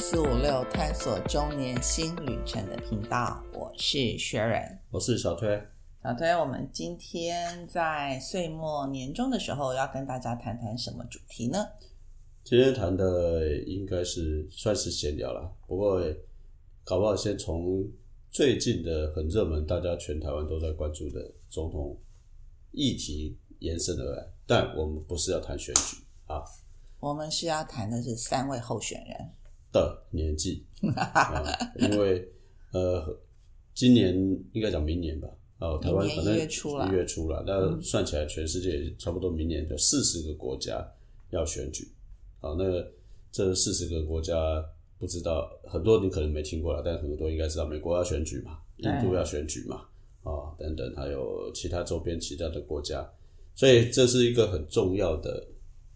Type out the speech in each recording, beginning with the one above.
四五六探索中年新旅程的频道，我是学人。我是小推，小推，我们今天在岁末年终的时候，要跟大家谈谈什么主题呢？今天谈的应该是算是闲聊了，不过搞不好先从最近的很热门，大家全台湾都在关注的总统议题延伸而来。但我们不是要谈选举啊我们是要谈的是三位候选人。的年纪，啊、因为呃，今年应该讲明年吧，哦，台湾反正一月初啦。嗯一月初了，那算起来全世界差不多明年就四十个国家要选举，啊，那这四十个国家不知道很多你可能没听过了，但很多应该知道，美国要选举嘛，印度要选举嘛，啊等等，还有其他周边其他的国家，所以这是一个很重要的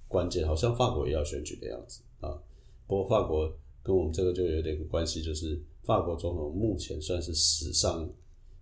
关键，好像法国也要选举的样子。啊。不过法国跟我们这个就有点关系，就是法国总统目前算是史上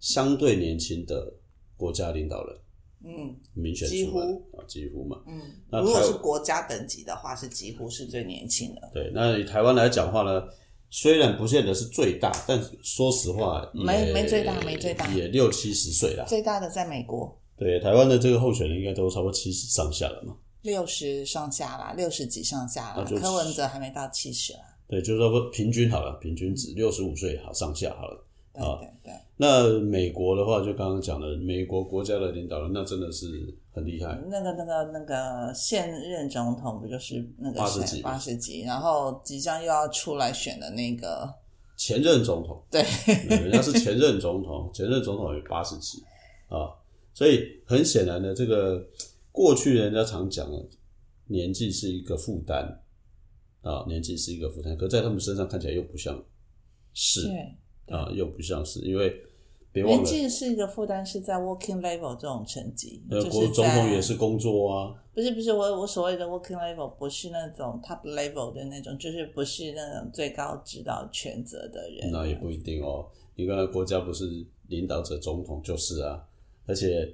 相对年轻的国家领导人，嗯民选几乎出来啊，几乎嘛。嗯，那如果是国家等级的话，是几乎是最年轻的。对，那以台湾来讲话呢，虽然不见得是最大，但是说实话也，没没最大没最大也六七十岁啦。最大的在美国，对，台湾的这个候选人应该都差不多七十上下了嘛。六十上下啦，六十几上下啦。柯文哲还没到七十啦。对，就是说平均好了，平均值六十五岁好上下好了。对啊对对，那美国的话，就刚刚讲的，美国国家的领导人，那真的是很厉害。那个那个那个现任总统不就是那个八十几八十几，然后即将又要出来选的那个，前任总统，对，人家是前任总统，前任总统有八十几啊，所以很显然的，这个过去人家常讲的，年纪是一个负担啊，年纪是一个负担，可在他们身上看起来又不像是，啊，又不像是，因为别忘年了，纪是一个负担，是在 working level 这种层级，呃，就是国总统也是工作啊，不是不是我我所谓的 working level 不是那种 top level 的那种，就是不是那种最高指导权责的人，那也不一定哦。你看，国家不是领导者，总统就是啊。而且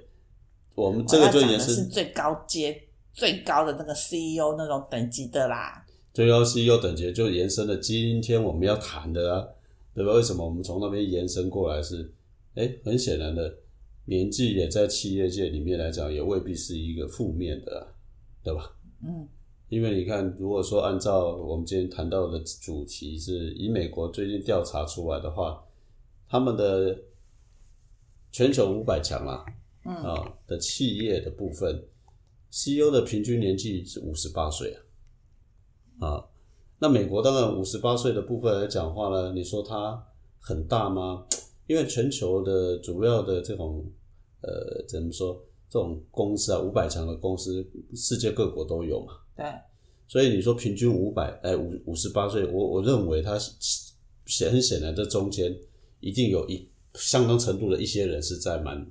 我们这个就也是的是最高阶最高的那个 CEO 那种等级的啦。最高 CEO 等级，就延伸了今天我们要谈的啊，对吧？为什么我们从那边延伸过来是？哎，很显然的，年纪也在企业界里面来讲，也未必是一个负面的啊、对吧？嗯，因为你看，如果说按照我们今天谈到的主题是以美国最近调查出来的话，他们的全球五百强啊，嗯啊的企业的部分，CEO 的平均年纪是五十八岁啊，啊，那美国当然五十八岁的部分来讲话呢，你说它很大吗？因为全球的主要的这种呃怎么说这种公司啊，五百强的公司，世界各国都有嘛，对，所以你说平均五百，哎五五十八岁，我我认为他显很显然这中间一定有一相当程度的一些人是在蛮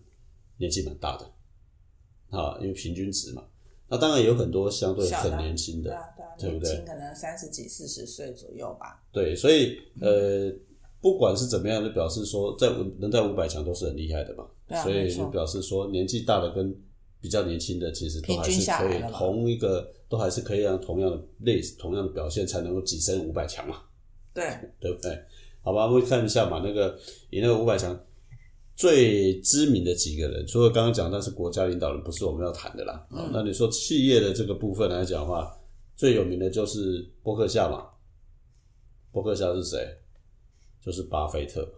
年纪蛮大的，啊，因为平均值嘛。那当然也有很多相对很年轻的，对不对年轻可能三十几四十岁左右吧。对，所以呃，不管是怎么样，就表示说在五能在五百强都是很厉害的嘛。对啊所以就表示说年纪大的跟比较年轻的，其实都还是可以同一个，都还是可以让同样的类同样的表现才能够跻身五百强嘛。对，对不对？好吧，我们看一下嘛，那个以那个五百强最知名的几个人，除了刚刚讲那是国家领导人，不是我们要谈的啦。嗯、那你说企业的这个部分来讲的话，最有名的就是伯克夏嘛。伯克夏是谁？就是巴菲特。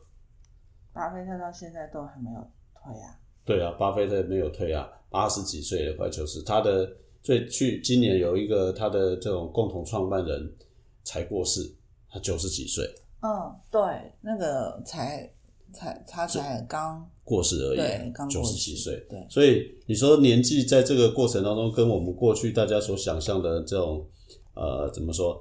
巴菲特到现在都还没有退啊。对啊，巴菲特没有退啊，八十几岁了，快九十。他的最去今年有一个他的这种共同创办人才过世，他九十几岁嗯，对，那个才才他才刚过世而已，九十几岁。对，所以你说年纪在这个过程当中，跟我们过去大家所想象的这种呃怎么说，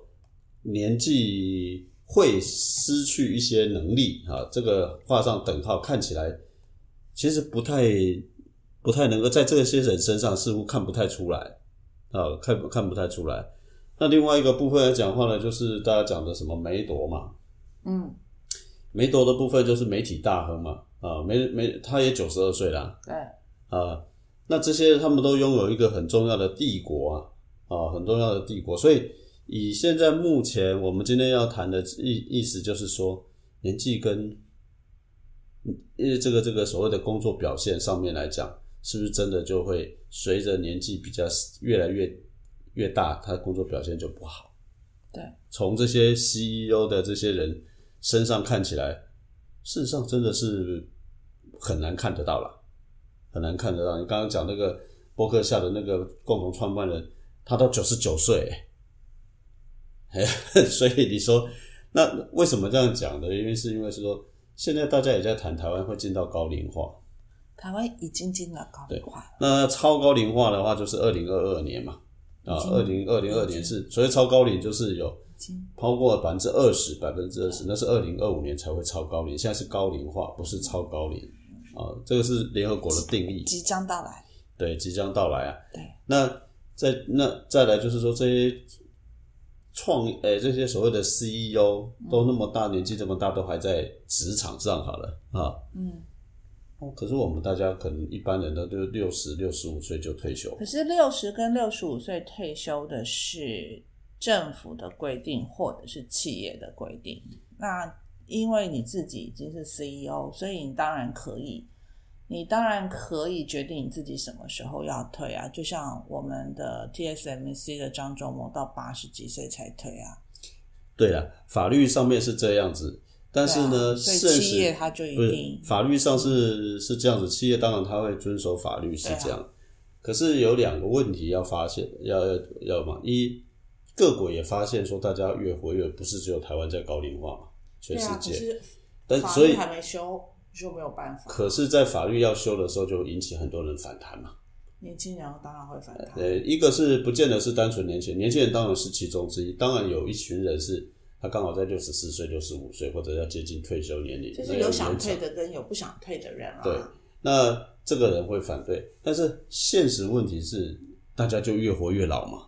年纪会失去一些能力啊，这个画上等号，看起来其实不太不太能够在这些人身上似乎看不太出来啊，看不看不太出来。那另外一个部分来讲话呢，就是大家讲的什么梅朵嘛，嗯，梅朵的部分就是媒体大亨嘛，啊，梅梅他也九十二岁啦，对，啊，那这些他们都拥有一个很重要的帝国啊，啊，很重要的帝国，所以以现在目前我们今天要谈的意意思就是说，年纪跟呃这个这个所谓的工作表现上面来讲，是不是真的就会随着年纪比较越来越越大，他工作表现就不好？对，从这些 CEO 的这些人身上看起来，事实上真的是很难看得到了，很难看得到。你刚刚讲那个博客下的那个共同创办人，他到九十九岁，哎，所以你说那为什么这样讲呢？因为是因为是说，现在大家也在谈台湾会进到高龄化，台湾已经进了高龄化，那超高龄化的话就是二零二二年嘛，啊，二零二零二年是所以超高龄就是有超过百分之二十，百分之二十，那是二零二五年才会超高龄，现在是高龄化，不是超高龄。啊，这个是联合国的定义，即将到来。对，即将到来啊。对，那再那再来就是说这些创诶、这些所谓的 CEO 都那么大年纪这么大，都还在职场上好了啊。嗯，哦，可是我们大家可能一般人都就六十六十五岁就退休。可，是六十跟六十五岁退休的是政府的规定，或者是企业的规定。那因为你自己已经是 CEO，所以你当然可以，你当然可以决定你自己什么时候要退啊。就像我们的 TSMC 的张忠谋到八十几岁才退啊，对了，法律上面是这样子，但是呢，对企业它就一定法律上是是这样子，企业当然他会遵守法律是这样，可是有两个问题要发现，要要要嘛，一各国也发现说大家越活越不是只有台湾在高龄化嘛，全世界，是但所以还没修就没有办法。可是，在法律要修的时候，就引起很多人反弹嘛。年轻人当然会反弹。呃，一个是不见得是单纯年轻人，年轻人当然是其中之一，当然有一群人是他刚好在六十四岁、六十五岁或者要接近退休年龄，就是有想退的跟有不想退的人啊。对，那这个人会反对，但是现实问题是，大家就越活越老嘛。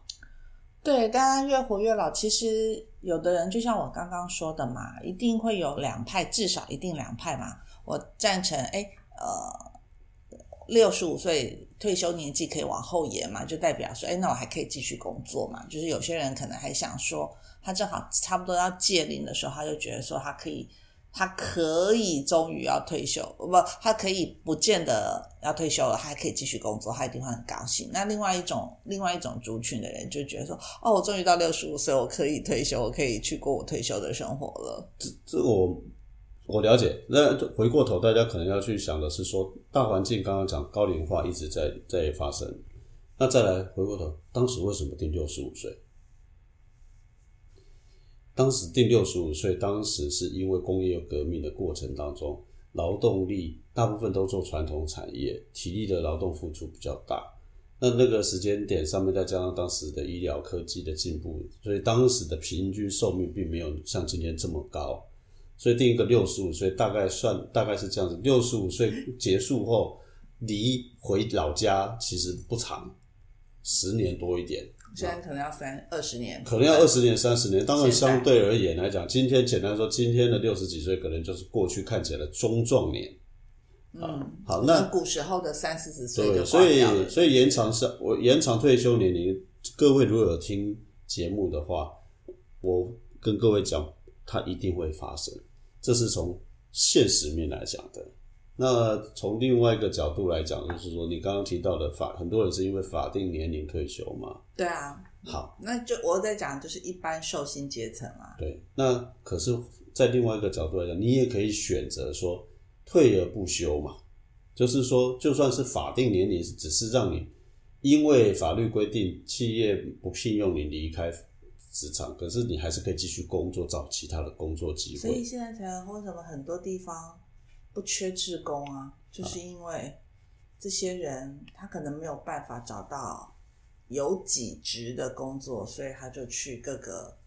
对，当然越活越老。其实有的人就像我刚刚说的嘛，一定会有两派，至少一定两派嘛。我赞成，哎，呃，六十五岁退休年纪可以往后延嘛，就代表说，哎，那我还可以继续工作嘛。就是有些人可能还想说，他正好差不多要届龄的时候，他就觉得说他可以。他可以终于要退休，不，他可以不见得要退休了，他还可以继续工作，他一定会很高兴。那另外一种，另外一种族群的人就觉得说，哦，我终于到六十五岁，我可以退休，我可以去过我退休的生活了。这个我我了解。那回过头，大家可能要去想的是说，大环境刚刚讲高龄化一直在在发生，那再来回过头，当时为什么定六十五岁？当时定六十五岁，当时是因为工业革命的过程当中，劳动力大部分都做传统产业，体力的劳动付出比较大。那那个时间点上面，再加上当时的医疗科技的进步，所以当时的平均寿命并没有像今天这么高。所以定一个六十五岁，大概算大概是这样子。六十五岁结束后，离回老家其实不长，十年多一点。现在可能要三二十年，可能要二十年、三十年。当然，相对而言来讲，今天简单说，今天的六十几岁可能就是过去看起来的中壮年。嗯，好那古时候的三四十岁对，所以所以延长是，我延长退休年龄。各位如果有听节目的话，我跟各位讲，它一定会发生。这是从现实面来讲的。那从另外一个角度来讲，就是说你刚刚提到的法，很多人是因为法定年龄退休嘛。对啊，好，那就我在讲就是一般受薪阶层啊，对，那可是，在另外一个角度来讲，你也可以选择说退而不休嘛，就是说，就算是法定年龄，只是让你因为法律规定企业不聘用你离开职场，可是你还是可以继续工作，找其他的工作机会。所以。现在才为什么很多地方不缺志工啊，就是因为这些人他可能没有办法找到有几职的工作，所以他就去各个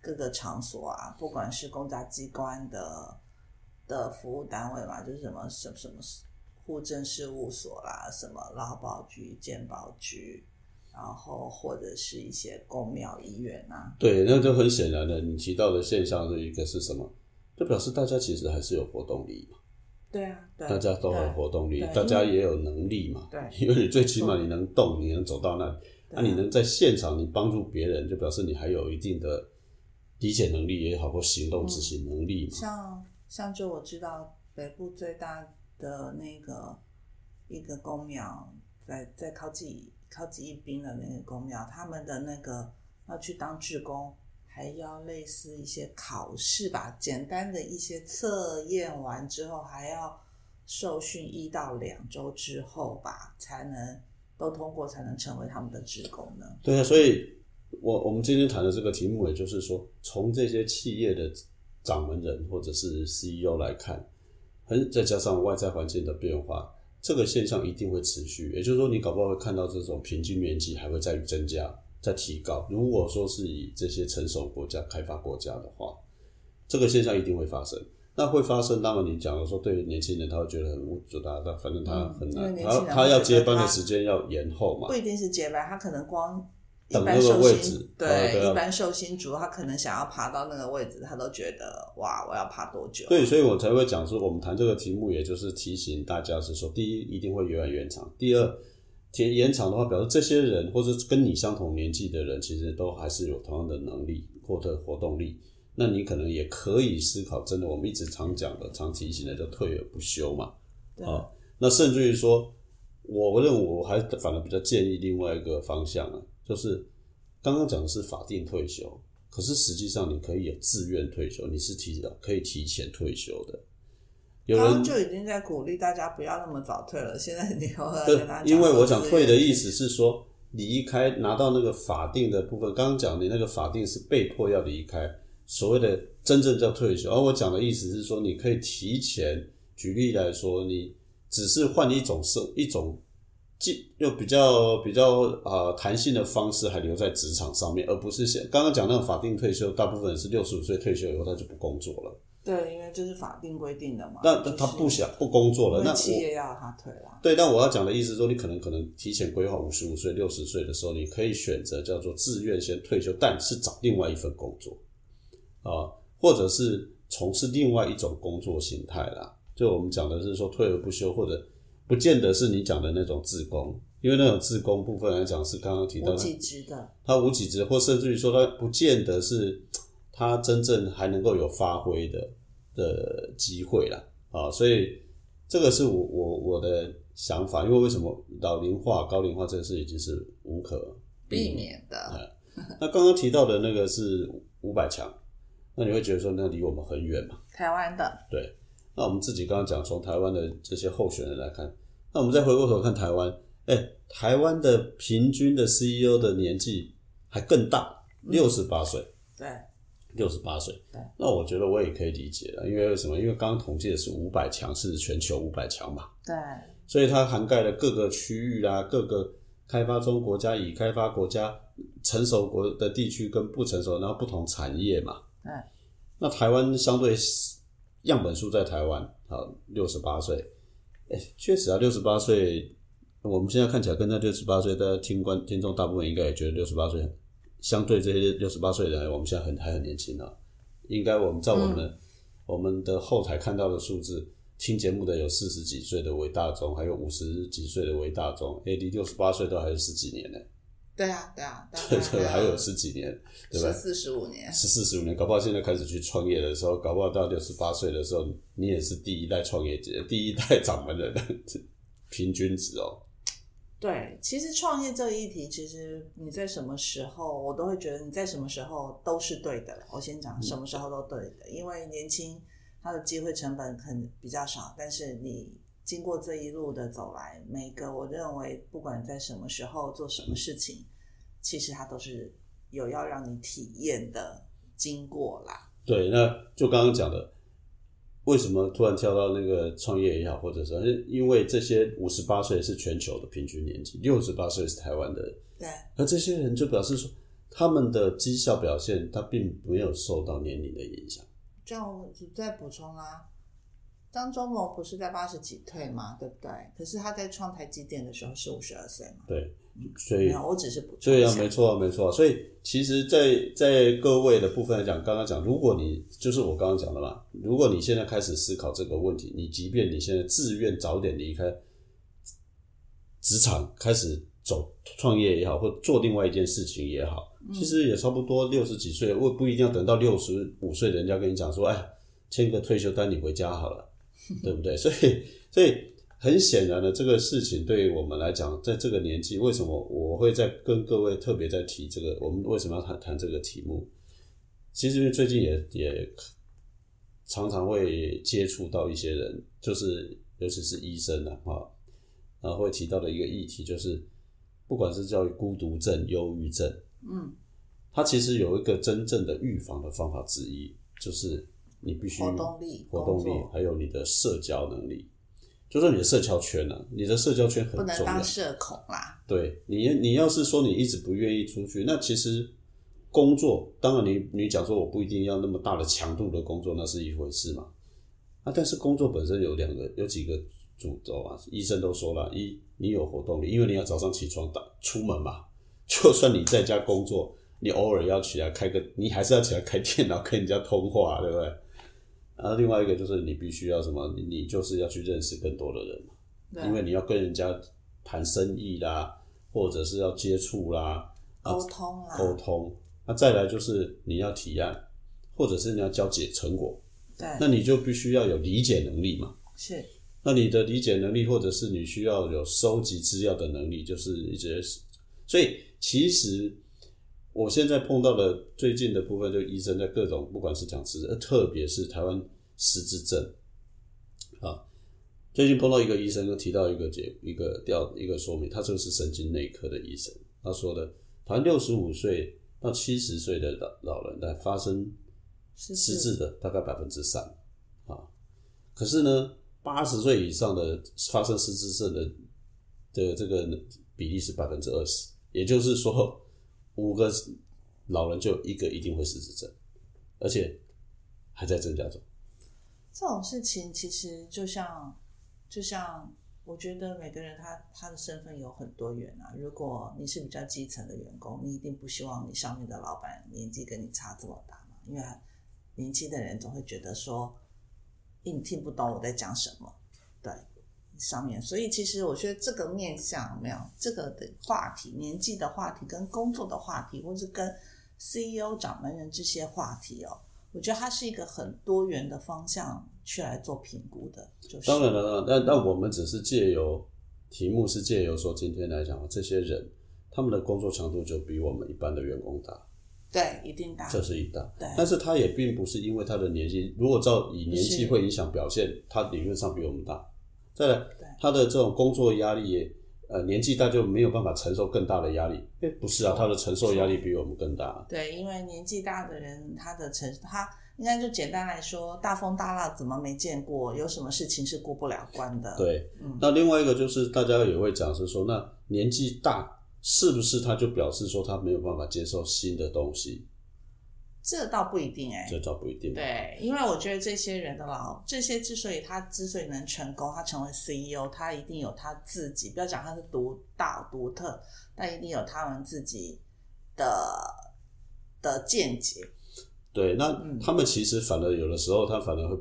各个场所啊，不管是公家机关的的服务单位嘛，就是什么什么什么户政事务所啦，什么劳保局、健保局。然后或者是一些公庙医院啊，对，那就很显然的，你提到的现象是一个是什么？就表示大家其实还是有活动力嘛。对啊，对，大家都有活动力，大家也有能力嘛。对因为你最起码你能动，你能走到那里。那、你能在现场你帮助别人，就表示你还有一定的理解能力也好，或行动执行能力嘛。像像就我知道北部最大的那个一个公庙，在在靠近靠近一滨的那个公庙，他们的那个要去当志工，还要类似一些考试吧，简单的一些测验完之后，还要受训一到两周之后吧，才能都通过，才能成为他们的职工呢。对啊，所以我我们今天谈的这个题目，也就是说，从这些企业的掌门人或者是 CEO 来看，很再加上外在环境的变化，这个现象一定会持续。也就是说，你搞不好会看到这种平均年纪还会再增加、再提高。如果说是以这些成熟国家、开发国家的话，这个现象一定会发生。那会发生，那么你讲的说，对于年轻人他会觉得很无助，他他反正他很难，他他要接班的时间要延后嘛不。一定是接班，他可能光一等那个般寿星位置对、一般寿星族，他可能想要爬到那个位置，他都觉得哇，我要爬多久？对，所以我才会讲说，我们谈这个题目，也就是提醒大家是说，第一一定会越来越长，第二，延延长的话，表示这些人或者跟你相同年纪的人，其实都还是有同样的能力或者活动力。那你可能也可以思考，真的我们一直常讲的、常提醒的，叫退而不休嘛。对啊，那甚至于说，我认为我还反而比较建议另外一个方向啊，就是刚刚讲的是法定退休，可是实际上你可以有自愿退休，你是提可以提前退休的。有人就已经在鼓励大家不要那么早退了，现在你又要对跟他，讲因为我想退的意思是说，离开拿到那个法定的部分。刚刚讲你那个法定是被迫要离开，所谓的真正叫退休。而我讲的意思是说，你可以提前。举例来说，你只是换一种生一种，既又比较比较呃弹性的方式，还留在职场上面，而不是像刚刚讲那个法定退休，大部分是六十五岁退休以后他就不工作了。对，因为这是法定规定的嘛。那就是他不想不工作了，那企业要他退了。对，但我要讲的意思是说，你可能可能提前规划五十五岁、六十岁的时候，你可以选择叫做自愿先退休，但是找另外一份工作啊，或者是从事另外一种工作形态啦。就我们讲的是说退而不休，或者不见得是你讲的那种自工，因为那种自工部分来讲是刚刚提到的，无几职的，他无几职，或甚至于说他不见得是他真正还能够有发挥的的机会啦。啊，所以这个是我我我的想法，因为为什么老龄化、高龄化这个事已经是无可避免。的。那刚刚提到的那个是五百强，那你会觉得说那离我们很远嘛？台湾的，对，那我们自己刚刚讲，从台湾的这些候选人来看，那我们再回过头看台湾，哎、台湾的平均的 CEO 的年纪还更大，六十八岁，对六十八岁对。那我觉得我也可以理解了，因为为什么？因为刚刚统计的是五百强，是全球五百强嘛，对所以它涵盖了各个区域啦，各个开发中国家、已开发国家、成熟国的地区跟不成熟，然后不同产业嘛。对那台湾相对样本数在台湾，好，六十八岁，哎，确实啊，六十八岁，我们现在看起来跟那六十八岁，大家听观听众大部分应该也觉得六十八岁，相对这些六十八岁的人，我们现在很还很年轻啊。应该我们在我们、我们的后台看到的数字，听节目的有四十几岁的为大众，还有五十几岁的为大众，哎，离六十八岁都还有十几年呢，对啊对啊，大 对概对，还有十几年，对吧十？四十五年，十四十五年，搞不好现在开始去创业的时候，搞不好到六十八岁的时候，你也是第一代创业者，第一代掌门人，平均值哦。对，其实创业这个议题，其实你在什么时候，我都会觉得你在什么时候都是对的。我先讲什么时候都对的，因为年轻他的机会成本可能比较少，但是你经过这一路的走来，每个我认为不管在什么时候做什么事情，其实它都是有要让你体验的经过啦。对，那就刚刚讲的，为什么突然跳到那个创业也好，或者是因为这些五十八岁是全球的平均年纪，六十八岁是台湾的，对而这些人就表示说，他们的绩效表现，他并没有受到年龄的影响。这样我再补充啊，张忠谋不是在八十几退吗？对不对？可是他在创台积电的时候是五十二岁嘛？对，所以没有，我只是补充。对啊，没错啊，没错啊。所以其实在，在各位的部分来讲，刚刚讲，如果你就是我刚刚讲的嘛，如果你现在开始思考这个问题，你即便你现在自愿早点离开职场，开始走创业也好，或做另外一件事情也好，其实也差不多六十几岁，我不一定要等到六十五岁，人家跟你讲说，哎，签个退休单你回家好了，对不对？所以，所以很显然的，这个事情对于我们来讲，在这个年纪，为什么我会在跟各位特别在提这个？我们为什么要谈谈这个题目？其实因为最近也也常常会接触到一些人，就是尤其是医生啊，哈，然后会提到的一个议题就是，不管是叫孤独症、忧郁症，嗯，它其实有一个真正的预防的方法之一，就是你必须活动力活动力，还有你的社交能力，就是你的社交圈啊，你的社交圈很不能重要当。社恐啦。对你，你要是说你一直不愿意出去，那其实工作，当然你你讲说我不一定要那么大的强度的工作，那是一回事嘛。啊，但是工作本身有两个，有几个主轴啊。医生都说了，一你有活动力，因为你要早上起床打出门嘛。就算你在家工作，你偶尔要起来开个，你还是要起来开电脑跟人家通话，对不对？然后另外一个就是你必须要什么，你你就是要去认识更多的人嘛。因为你要跟人家谈生意啦，或者是要接触啦，啊沟通啦，沟通。那再来就是你要提案，或者是你要交解成果，对，那你就必须要有理解能力嘛。是那你的理解能力，或者是你需要有收集资料的能力，就是一些。所以其实我现在碰到的最近的部分，就医生在各种不管是讲失，呃特别是台湾失智症啊，最近碰到一个医生，就提到一个解一个调一个说明，他这个是神经内科的医生，他说的，台湾六十五岁到七十岁的老老人在发生是失智的大概百分之三啊，可是呢，八十岁以上的发生失智症的的这个比例是百分之二十，也就是说，五个老人就一个一定会失智症，而且还在增加中。这种事情，其实就像就像我觉得每个人他他的身份有很多元啊。如果你是比较基层的员工，你一定不希望你上面的老板年纪跟你差这么大嘛，因为年轻的人总会觉得说，你听不懂我在讲什么，对。上面，所以其实我觉得这个面向有没有这个的话题，年纪的话题跟工作的话题，或是跟 CEO 掌门人这些话题哦，我觉得它是一个很多元的方向去来做评估的。就是当然了，那那我们只是借由题目是借由说，今天来讲，这些人他们的工作强度就比我们一般的员工大，对，一定大。这是一大。对但是他也并不是因为他的年纪，如果照以年纪会影响表现，他理论上比我们大。再来对，他的这种工作压力也，呃，年纪大就没有办法承受更大的压力。哎，不是啊，他的承受压力比我们更大。对，因为年纪大的人，他的承他应该就简单来说，大风大浪怎么没见过？有什么事情是过不了关的？，对，嗯那另外一个就是大家也会讲是说，那年纪大是不是他就表示说他没有办法接受新的东西？这倒不一定哎、这倒不一定。对，因为我觉得这些人的老，这些之所以他之所以能成功，他成为 CEO，他一定有他自己，不要讲他是独大独特，但一定有他们自己的的见解。对，那嗯。他们其实反而有的时候，他反而会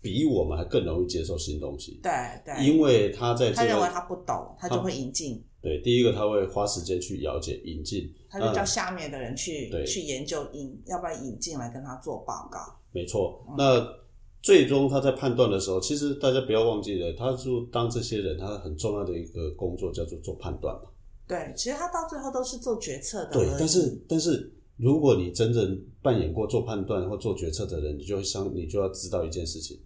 比我们还更容易接受新东西，对对，因为他在这个他认为他不懂，他就会引进，对第一个他会花时间去了解引进，他就叫下面的人去对去研究引，要不要引进来跟他做报告。没错。嗯那最终他在判断的时候，其实大家不要忘记了，他说当这些人他很重要的一个工作叫做做判断嘛。对，其实他到最后都是做决策的。对，但是但是如果你真正扮演过做判断或做决策的人，你就会相你就要知道一件事情，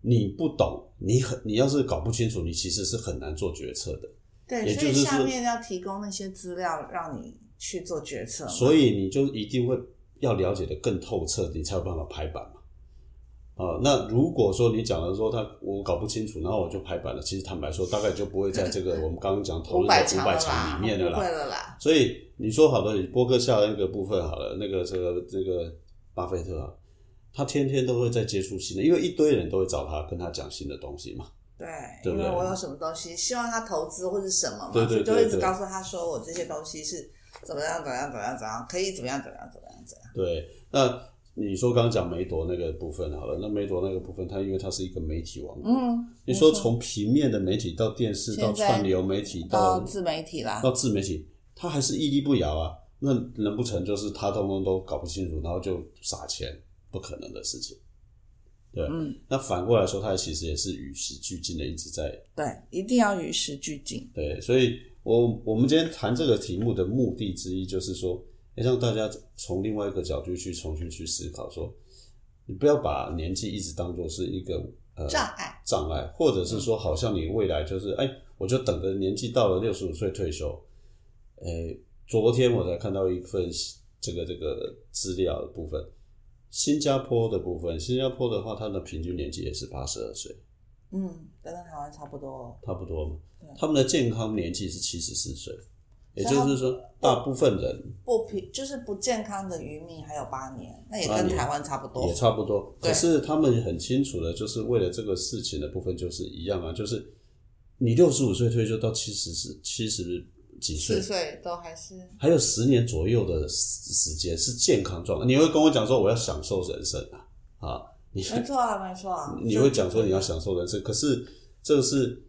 你不懂，你很你要是搞不清楚，你其实是很难做决策的。对，所以下面要提供那些资料让你去做决策。所以你就一定会要了解的更透彻，你才有办法排版嘛。啊、那如果说你讲的说他我搞不清楚，然后我就排版了，其实坦白说，大概就不会在这个 我们刚刚讲投入的五百百强了啦，强里面的啦。了啦。所以你说好的，你波克夏那个部分好了，那个这个这个巴菲特啊，他天天都会在接触新的，因为一堆人都会找他跟他讲新的东西嘛。对，因为我有什么东西希望他投资或者什么嘛，就一直告诉他说我这些东西是怎么样怎么样怎么样怎么样，可以怎么样怎么样怎么样怎么样。对，那你说刚刚讲梅朵那个部分好了，那梅朵那个部分，它因为它是一个媒体王国，嗯，你说从平面的媒体到电视到串流媒体到到自媒体啦，到自媒体，它还是屹立不摇啊。那难不成就是他通通都搞不清楚，然后就撒钱？不可能的事情。对，嗯，那反过来说，它其实也是与时俱进的，一直在对，一定要与时俱进。对，所以我我们今天谈这个题目的目的之一，就是说，要让大家从另外一个角度去重新去思考，说，你不要把年纪一直当做是一个呃障碍障碍，或者是说，好像你未来就是，哎，我就等着年纪到了六十五岁退休。诶，昨天我才看到一份这个这个资料的部分，新加坡的部分，新加坡的话，它的平均年纪也是八十二岁，嗯，跟台湾差不多。差不多嘛对。他们的健康年纪是七十四岁，也就是说，大部分人不平就是不健康的渔民还有八年，那也跟台湾差不多也。差不多。可是他们很清楚的，就是为了这个事情的部分，就是一样啊，就是你六十五岁退休到七十四七十几岁四，岁都还是还有十年左右的时时间是健康状态。你会跟我讲说我要享受人生啊啊！你没错啊，没错啊。你会讲说你要享受人生，可是这个是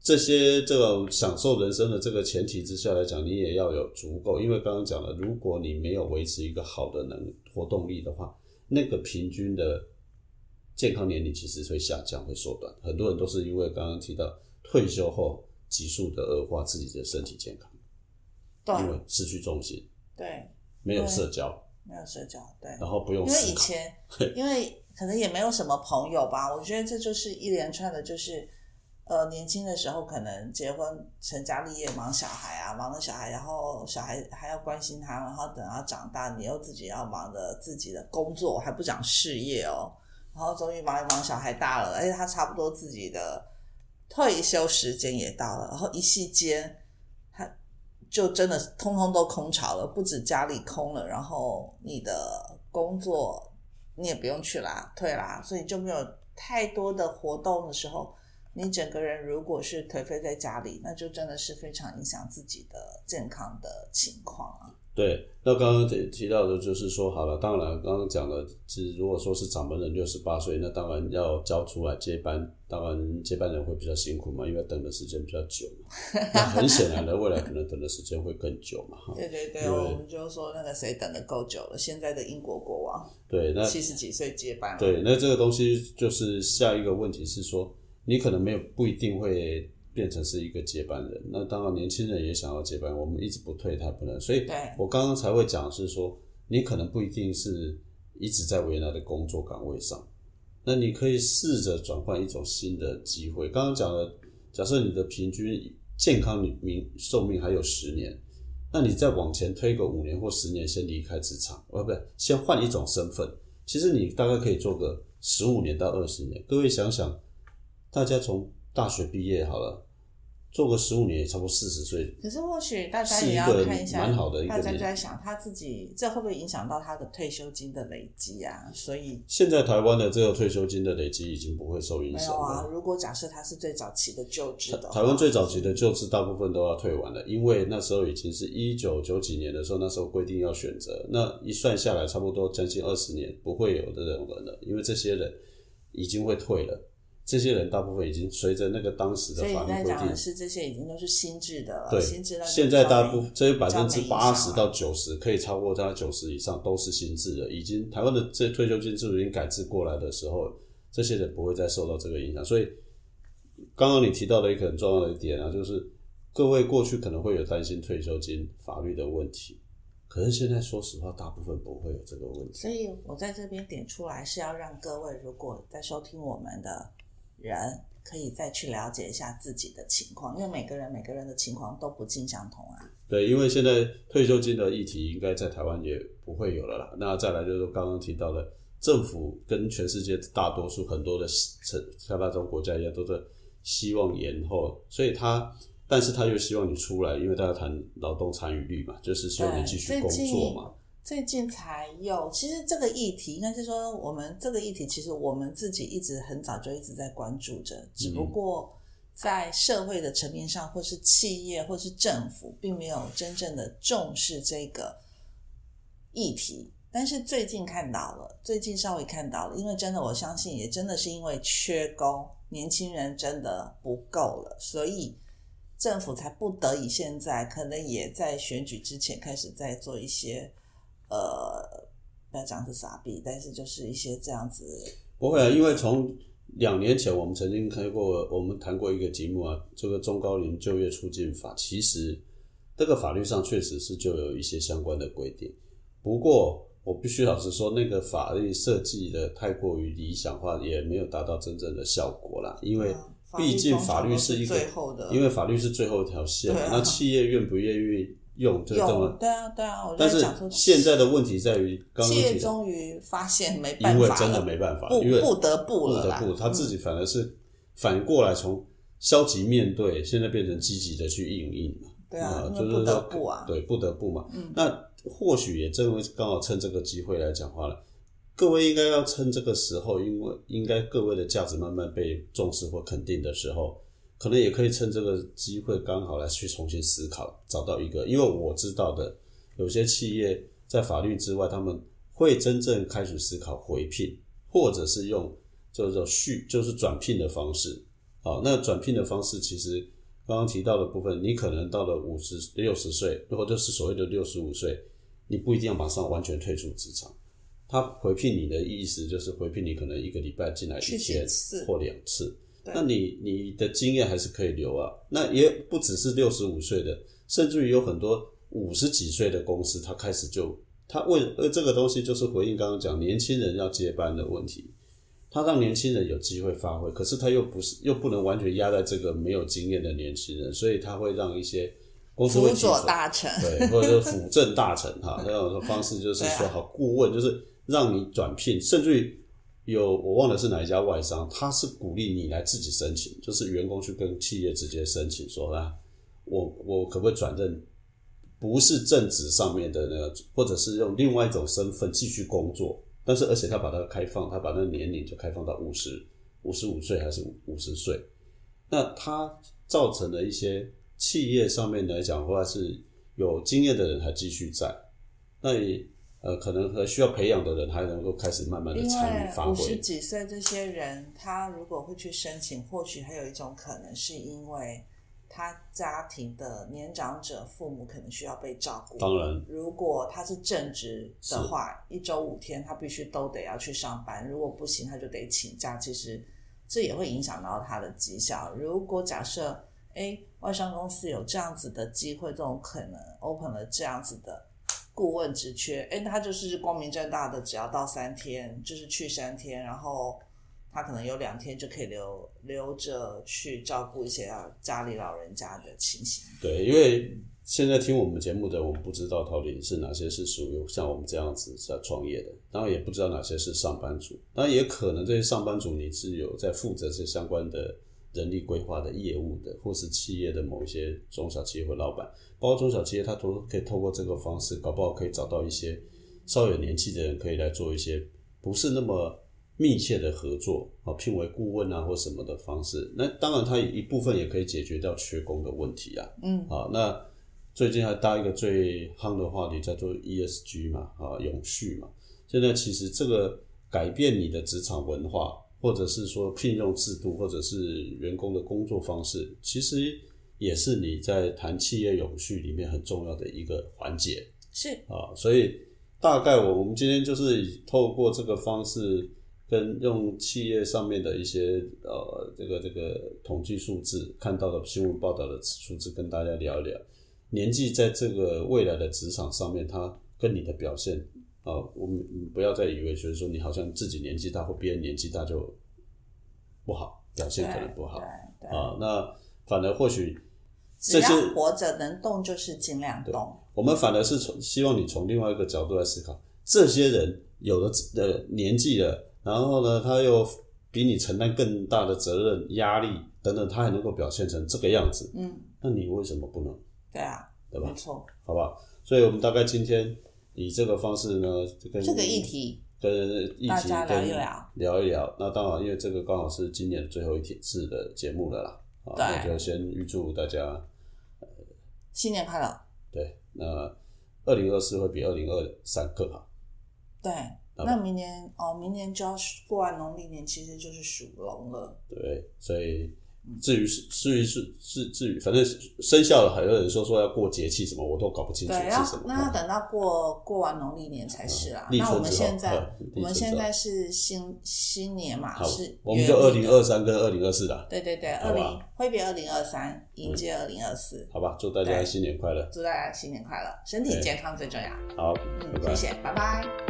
这些这种享受人生的这个前提之下来讲，你也要有足够，因为刚刚讲了，如果你没有维持一个好的能活动力的话，那个平均的健康年龄其实会下降，会缩短。很多人都是因为刚刚提到退休后急速的恶化自己的身体健康，因对为失去重心，对，没有社交，没有社交，对。然后不用因为。以前，因为可能也没有什么朋友吧，我觉得这就是一连串的，就是呃，年轻的时候可能结婚成家立业，忙小孩啊，忙着小孩，然后小孩还要关心他，然后等他长大，你又自己要忙着自己的工作，还不讲事业哦，然后终于忙一忙，小孩大了，而且他差不多自己的退休时间也到了，然后一夕间他就真的通通都空巢了，不止家里空了，然后你的工作你也不用去啦，退啦，所以就没有太多的活动的时候，你整个人如果是颓废在家里，那就真的是非常影响自己的健康的情况啊。对，那刚刚提提到的就是说，好了，当然刚刚讲的是，如果说是掌门人六十八岁，那当然要交出来接班，当然接班人会比较辛苦嘛，因为等的时间比较久嘛。那很显然的，未来可能等的时间会更久嘛。对对对，我们就说那个谁等的够久了，现在的英国国王对，那七十几岁接班了，对，那这个东西就是下一个问题是说，你可能没有不一定会变成是一个接班人。那当然，年轻人也想要接班，我们一直不退，他不能。所以我刚刚才会讲是说，你可能不一定是一直在原来的工作岗位上，那你可以试着转换一种新的机会。刚刚讲的，假设你的平均健康命寿命还有十年，那你再往前推个五年或十年，先离开职场，呃，不对，先换一种身份。其实你大概可以做个十五年到二十年。各位想想，大家从大学毕业好了，做个十五年也差不多四十岁，可是或许大家也要看一下，蛮好的一个大家就在想他自己这会不会影响到他的退休金的累积啊？所以现在台湾的这个退休金的累积已经不会受影响没有啊。了。如果假设他是最早期的就职台湾最早期的就职大部分都要退完了，因为那时候已经是一九九几年的时候，那时候规定要选择，那一算下来差不多将近二十年不会有的种人了，因为这些人已经会退了，这些人大部分已经随着那个当时的法律规定是这些已经都是新制的了，对现在大部比较这百分之八十到九十，可以超过在九十以上都是新制的，已经台湾的这退休金制度已经改制过来的时候，这些人不会再受到这个影响。所以，刚刚你提到的一个很重要的一点啊，就是各位过去可能会有担心退休金法律的问题，可是现在说实话，大部分不会有这个问题。所以我在这边点出来是要让各位如果在收听我们的人，可以再去了解一下自己的情况，因为每个人每个人的情况都不尽相同啊。对，因为现在退休金的议题应该在台湾也不会有了啦。那再来就是刚刚提到的，政府跟全世界大多数很多的成开发中国家一样，都在希望延后，所以他，但是他又希望你出来，因为大家谈劳动参与率嘛，就是希望你继续工作嘛。最近才有，其实这个议题应该是说，我们这个议题其实我们自己一直很早就一直在关注着，只不过在社会的层面上，或是企业或是政府，并没有真正的重视这个议题。但是最近看到了，最近稍微看到了，因为真的我相信，也真的是因为缺工，年轻人真的不够了，所以政府才不得已现在可能也在选举之前开始在做一些呃，不要讲是傻逼，但是就是一些这样子。不会啊，因为从两年前我们曾经开过，我们谈过一个节目啊，这个中高龄就业促进法，其实这个法律上确实是就有一些相关的规定。不过我必须老实说，那个法律设计的太过于理想化，也没有达到真正的效果啦。因为毕竟法律是一个，因为法律是最后一条线，那企业愿不愿意？用这种对啊对啊，但是现在的问题在于刚，企业终于发现没办法，因为真的没办法，因为不得不了，不得不，他自己反而是反过来从消极面对，现在变成积极的去应应嘛。对啊，就是不得不啊，对，不得不嘛。嗯那或许也正为刚好趁这个机会来讲话了，各位应该要趁这个时候，因为应该各位的价值慢慢被重视或肯定的时候。可能也可以趁这个机会，刚好来去重新思考，找到一个。因为我知道的，有些企业在法律之外，他们会真正开始思考回聘，或者是用就是说续，就是转聘的方式。啊，那转聘的方式其实刚刚提到的部分，你可能到了五十六十岁，或者是所谓的六十五岁，你不一定要马上完全退出职场。他回聘你的意思就是回聘你，可能一个礼拜进来一天或两次。那你你的经验还是可以留啊。那也不只是六十五岁的，甚至于有很多五十几岁的公司，他开始就他为呃这个东西就是回应刚刚讲年轻人要接班的问题，他让年轻人有机会发挥，可是他又不是又不能完全压在这个没有经验的年轻人，所以他会让一些公司辅佐大臣，对，或者是辅政大臣哈，那种方式就是说 好顾问，就是让你转聘，甚至于。有我忘了是哪一家外商，他是鼓励你来自己申请，就是员工去跟企业直接申请说啊，我我可不可以转任，不是正职上面的那个，或者是用另外一种身份继续工作，但是而且他把它开放，他把那年龄就开放到五十五十五岁还是五十岁，那他造成了一些企业上面来讲的话是有经验的人还继续在，那你。呃，可能和需要培养的人还能够开始慢慢的参与发挥。五十几岁这些人，他如果会去申请，或许还有一种可能，是因为他家庭的年长者父母可能需要被照顾。当然，如果他是正职的话，一周五天他必须都得要去上班，如果不行，他就得请假。其实这也会影响到他的绩效。如果假设，哎，外商公司有这样子的机会，这种可能 open 了这样子的。顾问职缺，哎，他就是光明正大的，只要到三天，就是去三天，然后他可能有两天就可以留留着去照顾一些家里老人家的情形。对，因为现在听我们节目的，我们不知道到底是哪些是属于像我们这样子在创业的，当然也不知道哪些是上班族，当然也可能这些上班族你是有在负责这相关的。人力规划的业务的，或是企业的某一些中小企业或老板，包括中小企业，他都可以透过这个方式，搞不好可以找到一些稍有年纪的人，可以来做一些不是那么密切的合作啊，聘为顾问啊或什么的方式。那当然，它一部分也可以解决掉缺工的问题啊。嗯，好，那最近还搭一个最夯的话题，叫做 ESG 嘛，啊，永续嘛。现在其实这个改变你的职场文化。或者是说聘用制度，或者是员工的工作方式，其实也是你在谈企业永续里面很重要的一个环节。是啊，所以大概我我们今天就是透过这个方式，跟用企业上面的一些呃这个这个统计数字看到的新闻报道的数字，跟大家聊一聊年纪在这个未来的职场上面，它跟你的表现。啊，我们不要再以为就是说你好像自己年纪大或别人年纪大就不好，表现可能不好啊。那反而或许只要活着能动就是尽量动。我们反而是从希望你从另外一个角度来思考，这些人有了的年纪了，然后呢他又比你承担更大的责任、压力等等，他还能够表现成这个样子，嗯，那你为什么不能？对啊，对吧？没错，好吧。所以我们大概今天。以这个方式呢，跟这个议题跟议题跟聊一聊，聊一聊。那当然，因为这个刚好是今年最后一次的节目了啦。对，那就先预祝大家新年快乐。对，那二零二四会比二零二三更好。对，那明年哦，明年就要过完农历年，其实就是属龙了。对，所以。至于是至于是是至于，反正生效了，很多人说说要过节气什么，我都搞不清楚是什么。那要等到过过完农历年才是啊。那我们现在我们现在是新新年嘛？是，我们就二零二三跟二零二四啦。对对对，二零挥别二零二三，迎接二零二四。好吧，祝大家新年快乐！祝大家新年快乐，身体健康最重要。好，嗯谢谢，拜拜。